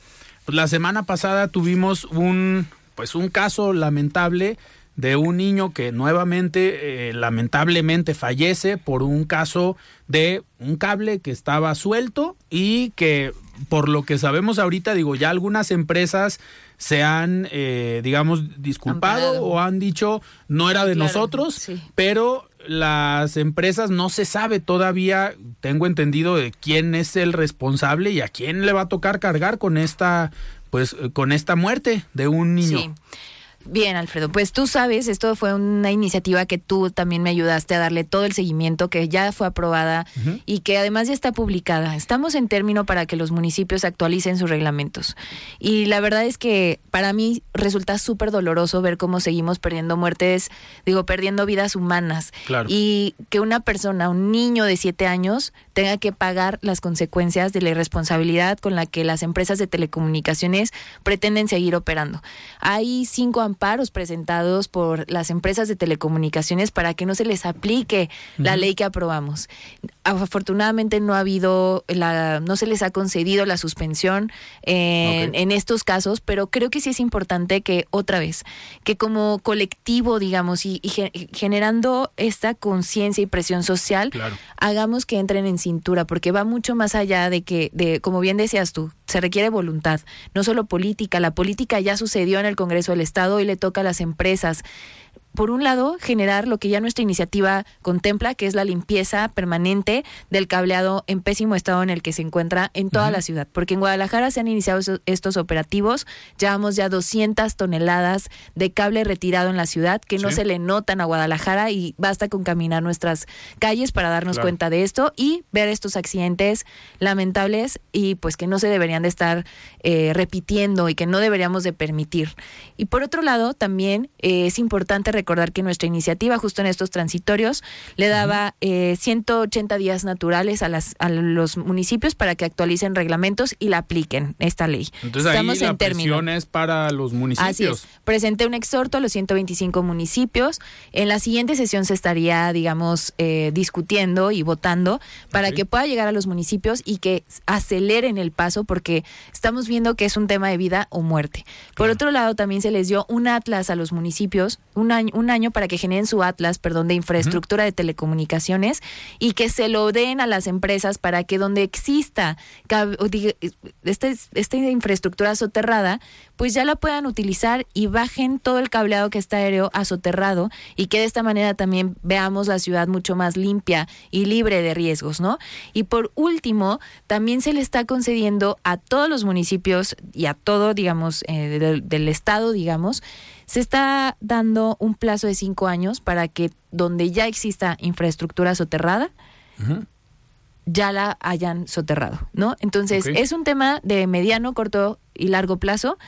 pues, la semana pasada tuvimos un, pues, un caso lamentable de un niño que nuevamente, eh, lamentablemente, fallece por un caso de un cable que estaba suelto y que, por lo que sabemos ahorita, digo, ya algunas empresas se han, eh, digamos, disculpado Amparado. o han dicho no era de Claro, nosotros, sí. pero las empresas no se sabe todavía, tengo entendido, de quién es el responsable y a quién le va a tocar cargar con esta, pues, con esta muerte de un niño. Sí. Bien, Alfredo, pues tú sabes, esto fue una iniciativa que tú también me ayudaste a darle todo el seguimiento, que ya fue aprobada y que además ya está publicada. Estamos en término para que los municipios actualicen sus reglamentos. Y la verdad es que para mí resulta súper doloroso ver cómo seguimos perdiendo muertes, digo, perdiendo vidas humanas. Claro. Y que una persona, un niño de siete años, tenga que pagar las consecuencias de la irresponsabilidad con la que las empresas de telecomunicaciones pretenden seguir operando. Hay cinco amparos presentados por las empresas de telecomunicaciones para que no se les aplique la ley que aprobamos. Afortunadamente no ha habido, la, no se les ha concedido la suspensión en, estos casos, pero creo que sí es importante que otra vez, que como colectivo, digamos, y, y ge- generando esta conciencia y presión social, Claro. hagamos que entren en cintura, porque va mucho más allá de que, de, como bien decías tú, se requiere voluntad, no solo política, la política ya sucedió en el Congreso del Estado y le toca a las empresas. Por un lado, generar lo que ya nuestra iniciativa contempla, que es la limpieza permanente del cableado en pésimo estado en el que se encuentra en toda la ciudad. Porque en Guadalajara se han iniciado estos operativos, llevamos ya 200 toneladas de cable retirado en la ciudad que no se le notan a Guadalajara y basta con caminar nuestras calles para darnos Claro. cuenta de esto y ver estos accidentes lamentables y pues que no se deberían de estar eh, repitiendo y que no deberíamos de permitir. Y por otro lado, también eh, es importante recordar que nuestra iniciativa justo en estos transitorios le daba eh, 180 días naturales a, las, a los municipios para que actualicen reglamentos y la apliquen esta ley. Entonces ahí la presión es para los municipios. Así es. Presenté un exhorto a los 125 municipios. En la siguiente sesión se estaría, digamos, eh, discutiendo y votando para que pueda llegar a los municipios y que aceleren el paso porque estamos viendo que es un tema de vida o muerte. Por otro lado, también se les dio un atlas a los municipios, un año año, un año para que generen su atlas, perdón, de infraestructura de telecomunicaciones y que se lo den a las empresas para que donde exista esta, esta infraestructura soterrada, pues ya la puedan utilizar y bajen todo el cableado que está aéreo a soterrado y que de esta manera también veamos la ciudad mucho más limpia y libre de riesgos, ¿no? Y por último, también se le está concediendo a todos los municipios y a todo, digamos, eh, del, estado, digamos, se está dando un plazo de cinco años para que donde ya exista infraestructura soterrada, ya la hayan soterrado, ¿no? Entonces, es un tema de mediano, corto y largo plazo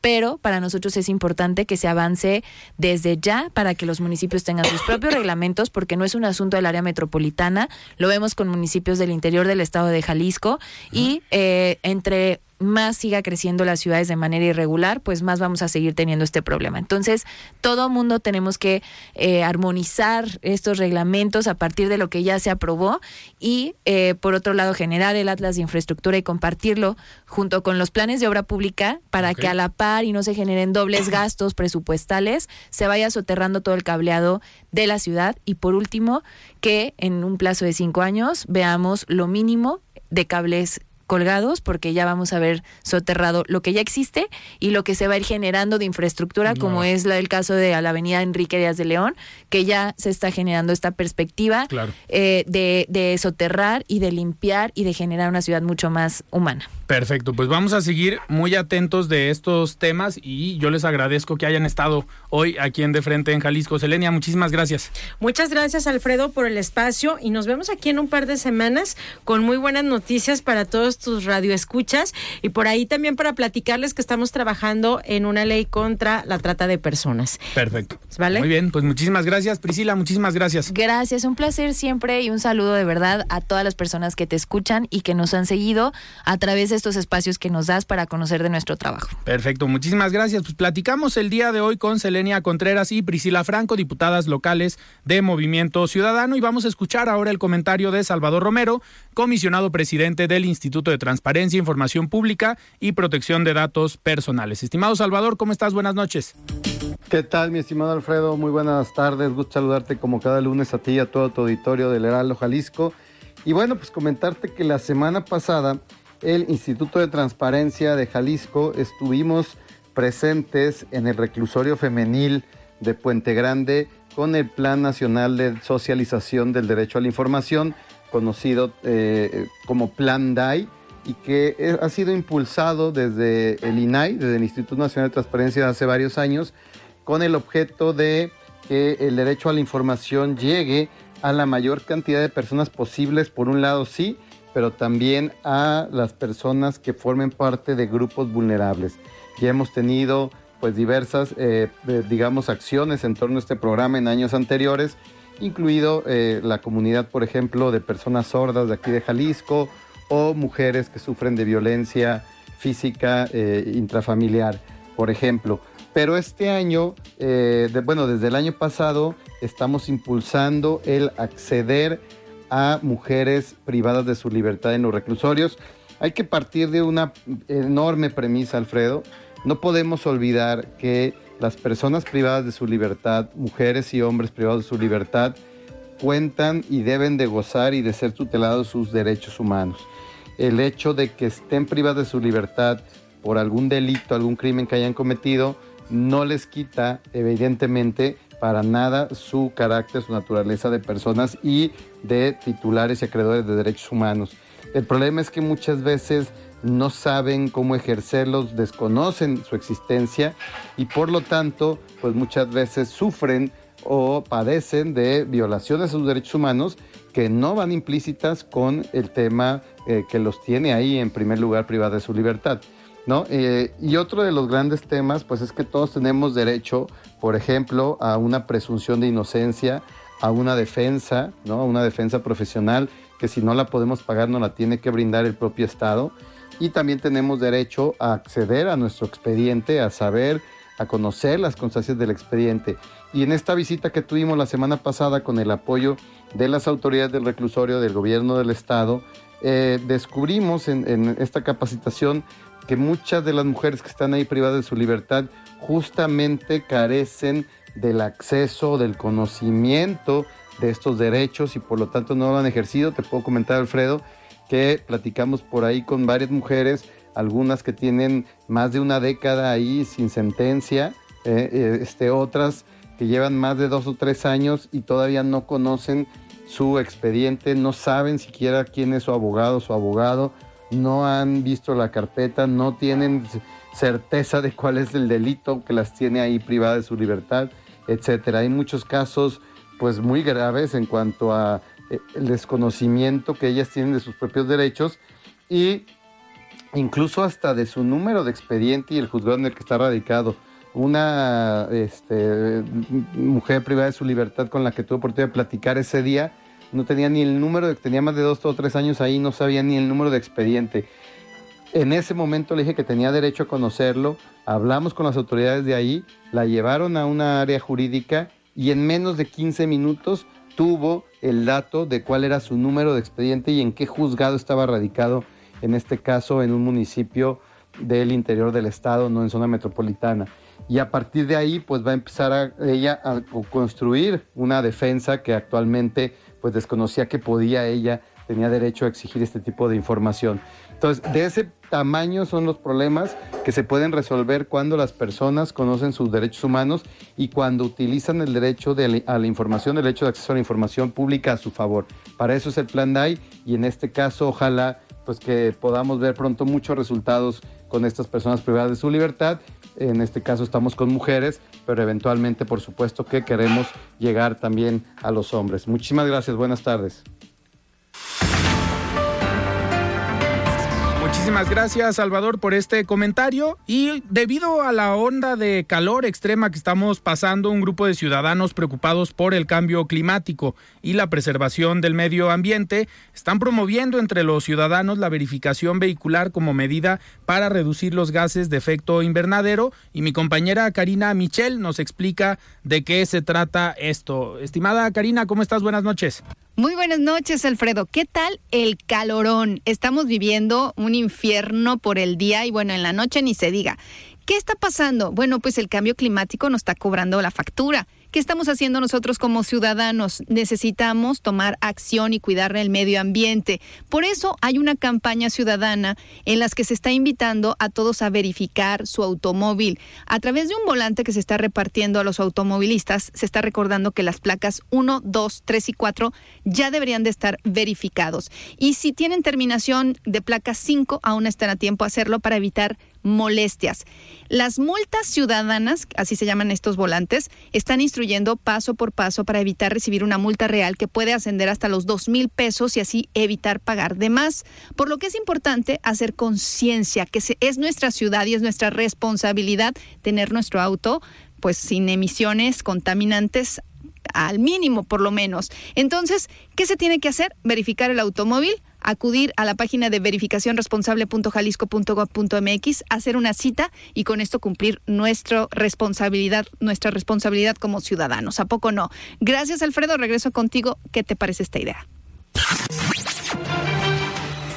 pero para nosotros es importante que se avance desde ya para que los municipios tengan sus propios reglamentos, porque no es un asunto del área metropolitana, lo vemos con municipios del interior del estado de Jalisco y eh, entre más siga creciendo las ciudades de manera irregular, pues más vamos a seguir teniendo este problema. Entonces, todo mundo tenemos que eh, armonizar estos reglamentos a partir de lo que ya se aprobó y, eh, por otro lado, generar el Atlas de Infraestructura y compartirlo junto con los planes de obra pública para que a la par y no se generen dobles gastos presupuestales, se vaya soterrando todo el cableado de la ciudad y, por último, que en un plazo de cinco años veamos lo mínimo de cables colgados porque ya vamos a ver soterrado lo que ya existe y lo que se va a ir generando de infraestructura, como es la, el caso de la avenida Enrique Díaz de León, que ya se está generando esta perspectiva eh, de, de soterrar y de limpiar y de generar una ciudad mucho más humana. Perfecto, pues vamos a seguir muy atentos de estos temas y yo les agradezco que hayan estado hoy aquí en De Frente en Jalisco. Selenia, muchísimas gracias. Muchas gracias Alfredo por el espacio y nos vemos aquí en un par de semanas con muy buenas noticias para todos tus radioescuchas y por ahí también para platicarles que estamos trabajando en una ley contra la trata de personas. Perfecto. ¿Vale? Muy bien, pues muchísimas gracias Priscila, muchísimas gracias. Gracias, un placer siempre y un saludo de verdad a todas las personas que te escuchan y que nos han seguido a través de estos espacios que nos das para conocer de nuestro trabajo. Perfecto, muchísimas gracias. Pues platicamos el día de hoy con Selenia Contreras y Priscila Franco, diputadas locales de Movimiento Ciudadano, y vamos a escuchar ahora el comentario de Salvador Romero, comisionado presidente del Instituto de Transparencia, Información Pública y Protección de Datos Personales. Estimado Salvador, ¿cómo estás? Buenas noches. ¿Qué tal, mi estimado Alfredo? Muy buenas tardes. Gusto saludarte como cada lunes a ti y a todo tu auditorio del Heraldo Jalisco. Y bueno, pues comentarte que la semana pasada el Instituto de Transparencia de Jalisco estuvimos presentes en el reclusorio femenil de Puente Grande con el Plan Nacional de Socialización del Derecho a la Información, conocido eh, como Plan DAI, y que ha sido impulsado desde el INAI, desde el Instituto Nacional de Transparencia hace varios años, con el objeto de que el derecho a la información llegue a la mayor cantidad de personas posibles, por un lado sí, pero también a las personas que formen parte de grupos vulnerables. Ya hemos tenido pues diversas, eh, eh, digamos, acciones en torno a este programa en años anteriores, incluido eh, la comunidad, por ejemplo, de personas sordas de aquí de Jalisco o mujeres que sufren de violencia física intrafamiliar, por ejemplo. Pero este año, bueno, desde el año pasado, estamos impulsando el acceder a mujeres privadas de su libertad en los reclusorios. Hay que partir de una enorme premisa, Alfredo. No podemos olvidar que las personas privadas de su libertad, mujeres y hombres privados de su libertad, cuentan y deben de gozar y de ser tutelados sus derechos humanos. El hecho de que estén privadas de su libertad por algún delito, algún crimen que hayan cometido, no les quita, evidentemente, para nada su carácter, su naturaleza de personas y de titulares y acreedores de derechos humanos. El problema es que muchas veces no saben cómo ejercerlos, desconocen su existencia y por lo tanto, pues muchas veces sufren o padecen de violaciones a sus derechos humanos que no van implícitas con el tema eh, que los tiene ahí en primer lugar privada de su libertad. ¿no? Eh, y otro de los grandes temas, pues es que todos tenemos derecho, por ejemplo, a una presunción de inocencia, a una defensa, ¿no? A una defensa profesional que si no la podemos pagar no la tiene que brindar el propio Estado. Y también tenemos derecho a acceder a nuestro expediente, a saber, a conocer las constancias del expediente. Y en esta visita que tuvimos la semana pasada con el apoyo de las autoridades del reclusorio, del gobierno del Estado, eh, descubrimos en, en esta capacitación que muchas de las mujeres que están ahí privadas de su libertad justamente carecen del acceso, del conocimiento de estos derechos y por lo tanto no lo han ejercido. Te puedo comentar, Alfredo, que platicamos por ahí con varias mujeres, algunas que tienen más de una década ahí sin sentencia, eh, eh, este, otras que llevan más de dos o tres años y todavía no conocen su expediente, no saben siquiera quién es su abogado, su abogado, no han visto la carpeta, no tienen certeza de cuál es el delito que las tiene ahí privada de su libertad, etcétera. Hay muchos casos pues muy graves en cuanto a el desconocimiento que ellas tienen de sus propios derechos y incluso hasta de su número de expediente y el juzgado en el que está radicado. Una este, mujer privada de su libertad con la que tuve oportunidad de platicar ese día, no tenía ni el número, tenía más de dos o tres años ahí, no sabía ni el número de expediente. En ese momento le dije que tenía derecho a conocerlo, hablamos con las autoridades de ahí, la llevaron a una área jurídica y en menos de 15 minutos tuvo el dato de cuál era su número de expediente y en qué juzgado estaba radicado, en este caso en un municipio del interior del estado, no en zona metropolitana. Y a partir de ahí, pues va a empezar ella a construir una defensa que actualmente pues desconocía que podía ella, tenía derecho a exigir este tipo de información. Entonces, de ese tamaño son los problemas que se pueden resolver cuando las personas conocen sus derechos humanos y cuando utilizan el derecho de, a la información, el derecho de acceso a la información pública a su favor. Para eso es el plan DAI y en este caso ojalá pues que podamos ver pronto muchos resultados con estas personas privadas de su libertad. En este caso estamos con mujeres, pero eventualmente por supuesto que queremos llegar también a los hombres. Muchísimas gracias, buenas tardes. Muchísimas gracias, Salvador, por este comentario. Y debido a la onda de calor extrema que estamos pasando, un grupo de ciudadanos preocupados por el cambio climático y la preservación del medio ambiente están promoviendo entre los ciudadanos la verificación vehicular como medida para reducir los gases de efecto invernadero. Y mi compañera Karina Michel nos explica de qué se trata esto. Estimada Karina, ¿cómo estás? Buenas noches. Muy buenas noches, Alfredo. ¿Qué tal el calorón? Estamos viviendo un infierno por el día y bueno, en la noche ni se diga. ¿Qué está pasando? Bueno, pues el cambio climático nos está cobrando la factura. ¿Qué estamos haciendo nosotros como ciudadanos? Necesitamos tomar acción y cuidar el medio ambiente. Por eso hay una campaña ciudadana en la que se está invitando a todos a verificar su automóvil. A través de un volante que se está repartiendo a los automovilistas, se está recordando que las placas 1, 2, 3 y 4 ya deberían de estar verificados. Y si tienen terminación de placa 5, aún están a tiempo a hacerlo para evitar molestias. Las multas ciudadanas, así se llaman estos volantes, están instruyendo paso por paso para evitar recibir una multa real que puede ascender hasta los dos mil pesos y así evitar pagar de más. Por lo que es importante hacer conciencia que es nuestra ciudad y es nuestra responsabilidad tener nuestro auto pues sin emisiones contaminantes al mínimo por lo menos. Entonces, ¿qué se tiene que hacer? Verificar el automóvil, acudir a la página de verificacionresponsable.jalisco.gov.mx, hacer una cita y con esto cumplir nuestra responsabilidad, nuestra responsabilidad como ciudadanos. ¿A poco no? Gracias, Alfredo. Regreso contigo. ¿Qué te parece esta idea?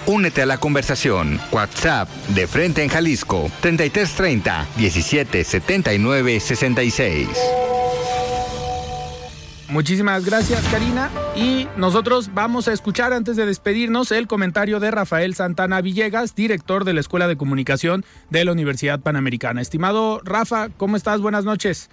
Únete a la conversación. WhatsApp de Frente en Jalisco 3330 1779 66. Muchísimas gracias, Karina. Y nosotros vamos a escuchar antes de despedirnos el comentario de Rafael Santana Villegas, director de la Escuela de Comunicación de la Universidad Panamericana. Estimado Rafa, ¿cómo estás? Buenas noches.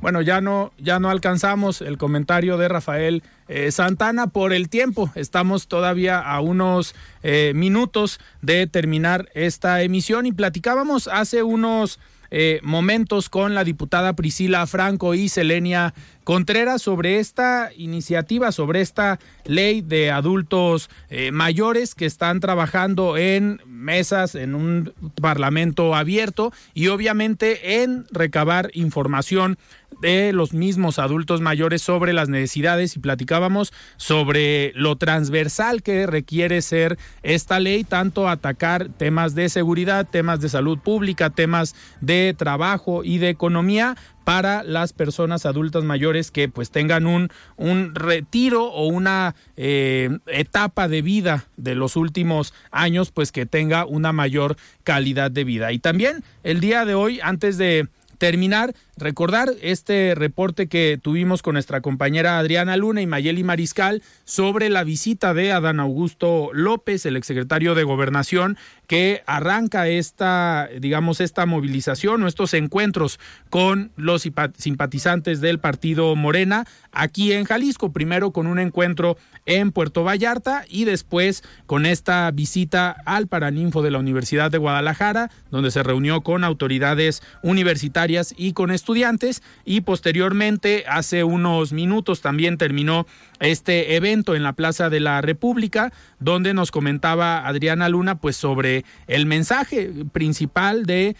Bueno, ya no, ya no alcanzamos el comentario de Rafael eh, Santana por el tiempo. Estamos todavía a unos eh, minutos de terminar esta emisión y platicábamos hace unos eh, momentos con la diputada Priscila Franco y Selenia Contreras sobre esta iniciativa, sobre esta ley de adultos eh, mayores que están trabajando en mesas, en un parlamento abierto y obviamente en recabar información de los mismos adultos mayores sobre las necesidades. Y platicábamos sobre lo transversal que requiere ser esta ley, tanto atacar temas de seguridad, temas de salud pública, temas de trabajo y de economía, para las personas adultas mayores que pues tengan un, un retiro o una eh, etapa de vida de los últimos años pues que tenga una mayor calidad de vida. Y también el día de hoy, antes de terminar, recordar este reporte que tuvimos con nuestra compañera Adriana Luna y Mayeli Mariscal sobre la visita de Adán Augusto López, el exsecretario de Gobernación, que arranca esta, digamos, esta movilización o estos encuentros con los simpatizantes del partido Morena aquí en Jalisco, primero con un encuentro en Puerto Vallarta y después con esta visita al Paraninfo de la Universidad de Guadalajara, donde se reunió con autoridades universitarias y con estudiantes y posteriormente hace unos minutos también terminó este evento en la Plaza de la República, donde nos comentaba Adriana Luna pues sobre el mensaje principal de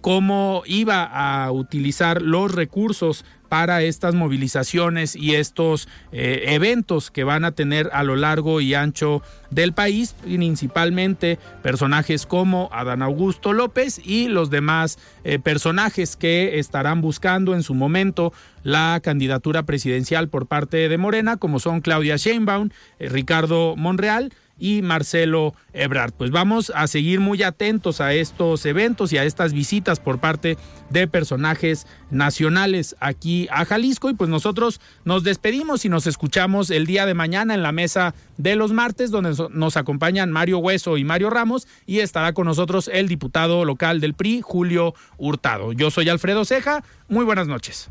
cómo iba a utilizar los recursos para estas movilizaciones y estos eh, eventos que van a tener a lo largo y ancho del país, principalmente personajes como Adán Augusto López y los demás eh, personajes que estarán buscando en su momento la candidatura presidencial por parte de Morena, como son Claudia Sheinbaum, eh, Ricardo Monreal y Marcelo Ebrard. Pues vamos a seguir muy atentos a estos eventos y a estas visitas por parte de personajes nacionales aquí a Jalisco y pues nosotros nos despedimos y nos escuchamos el día de mañana en la mesa de los martes donde nos acompañan Mario Hueso y Mario Ramos y estará con nosotros el diputado local del PRI, Julio Hurtado. Yo soy Alfredo Ceja, muy buenas noches.